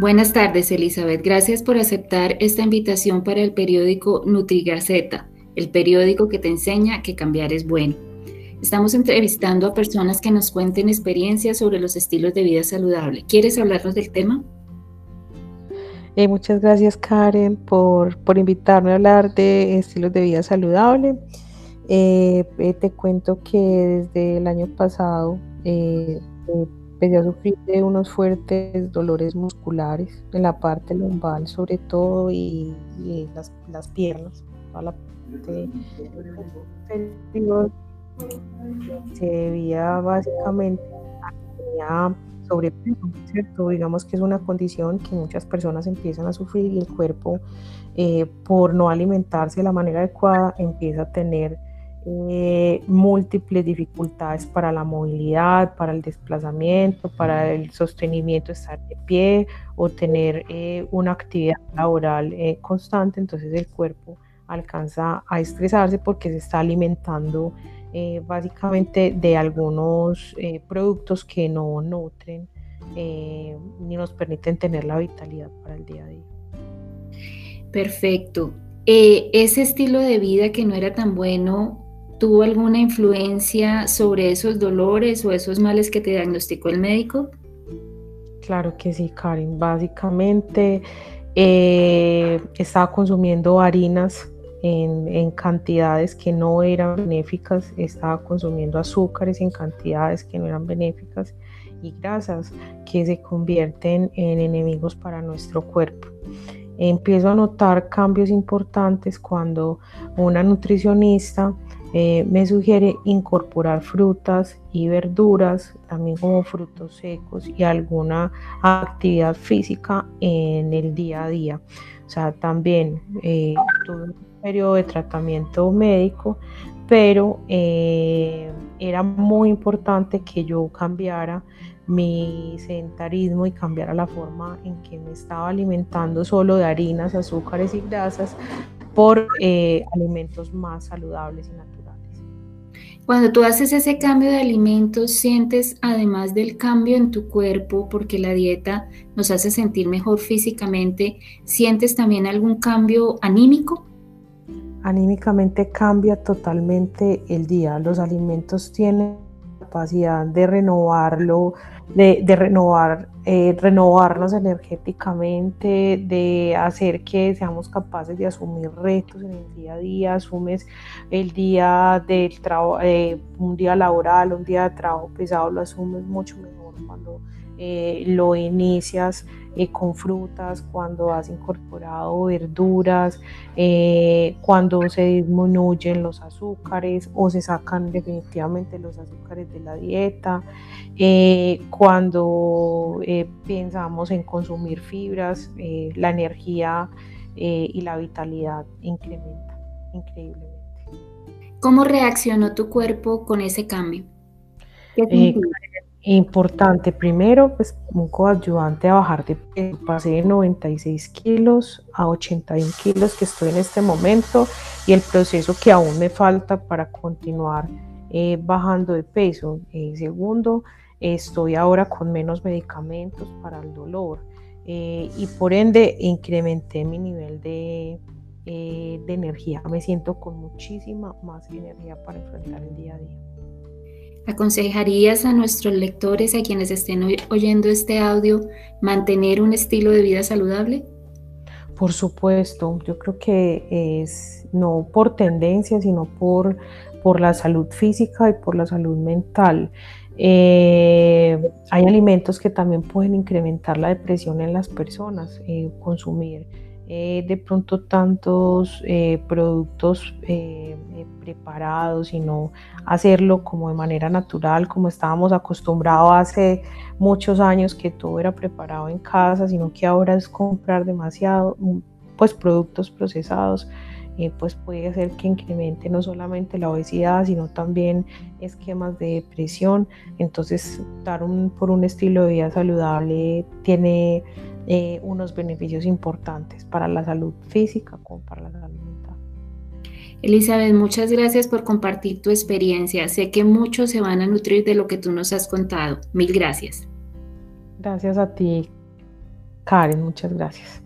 Buenas tardes, Elizabeth. Gracias por aceptar esta invitación para el periódico NutriGaceta, el periódico que te enseña que cambiar es bueno. Estamos entrevistando a personas que nos cuenten experiencias sobre los estilos de vida saludable. ¿Quieres hablarnos del tema? Eh, muchas gracias, Karen, por, invitarme a hablar de estilos de vida saludable. Eh, eh, te cuento que desde el año pasado empecé a sufrir de unos fuertes dolores musculares en la parte lumbar sobre todo y, las, piernas, toda la parte se debía básicamente a sobrepeso, ¿cierto? Digamos que es una condición que muchas personas empiezan a sufrir y el cuerpo eh, por no alimentarse de la manera adecuada empieza a tener eh, múltiples dificultades para la movilidad, para el desplazamiento, para el sostenimiento, estar de pie o tener eh, una actividad laboral eh, constante, entonces el cuerpo alcanza a estresarse porque se está alimentando básicamente de algunos productos que no nutren ni nos permiten tener la vitalidad para el día a día. Perfecto. ese estilo de vida que no era tan bueno ¿Tuvo alguna influencia sobre esos dolores o esos males que te diagnosticó el médico? Claro que sí, Karen. Básicamente eh, estaba consumiendo harinas en, cantidades que no eran benéficas, estaba consumiendo azúcares en cantidades que no eran benéficas y grasas que se convierten en enemigos para nuestro cuerpo. Empiezo a notar cambios importantes cuando una nutricionista eh, me sugiere incorporar frutas y verduras, también como frutos secos y alguna actividad física en el día a día. O sea, también eh, tuve un periodo de tratamiento médico, pero eh, era muy importante que yo cambiara mi sedentarismo y cambiara la forma en que me estaba alimentando solo de harinas, azúcares y grasas por alimentos más saludables y naturales. Cuando tú haces ese cambio de alimentos, sientes además del cambio en tu cuerpo, porque la dieta nos hace sentir mejor físicamente, ¿sientes también algún cambio anímico? Anímicamente cambia totalmente el día. Los alimentos tienen capacidad de renovarlo, de, renovar, eh, renovarnos energéticamente, de hacer que seamos capaces de asumir retos en el día a día, asumes el día del trabajo, eh, un día laboral, un día de trabajo pesado, lo asumes mucho mejor cuando eh, lo inicias eh, con frutas, cuando has incorporado verduras, eh, cuando se disminuyen los azúcares o se sacan definitivamente los azúcares de la dieta, cuando pensamos en consumir fibras, la energía y la vitalidad incrementa increíblemente. ¿Cómo reaccionó tu cuerpo con ese cambio? Importante, primero, pues un coayudante a bajar de peso. Pasé de 96 kilos a 81 kilos que estoy en este momento y el proceso que aún me falta para continuar eh, bajando de peso. Eh, segundo, estoy ahora con menos medicamentos para el dolor eh, y por ende incrementé mi nivel de, de energía. Me siento con muchísima más energía para enfrentar el día a día. ¿Aconsejarías a nuestros lectores, a quienes estén oyendo este audio, mantener un estilo de vida saludable? Por supuesto, yo creo que es no por tendencia, sino por, por la salud física y por la salud mental. Eh, hay alimentos que también pueden incrementar la depresión en las personas, eh, consumir eh, de pronto tantos eh, productos eh, preparados, sino hacerlo como de manera natural, como estábamos acostumbrados hace muchos años que todo era preparado en casa, sino que ahora es comprar demasiado, mm, pues productos procesados. pues puede hacer que incremente no solamente la obesidad, sino también esquemas de depresión. Entonces, dar un, por un estilo de vida saludable tiene eh, unos beneficios importantes para la salud física como para la salud mental. Elizabeth, muchas gracias por compartir tu experiencia. Sé que muchos se van a nutrir de lo que tú nos has contado. Mil gracias. Gracias a ti. Karen, muchas gracias.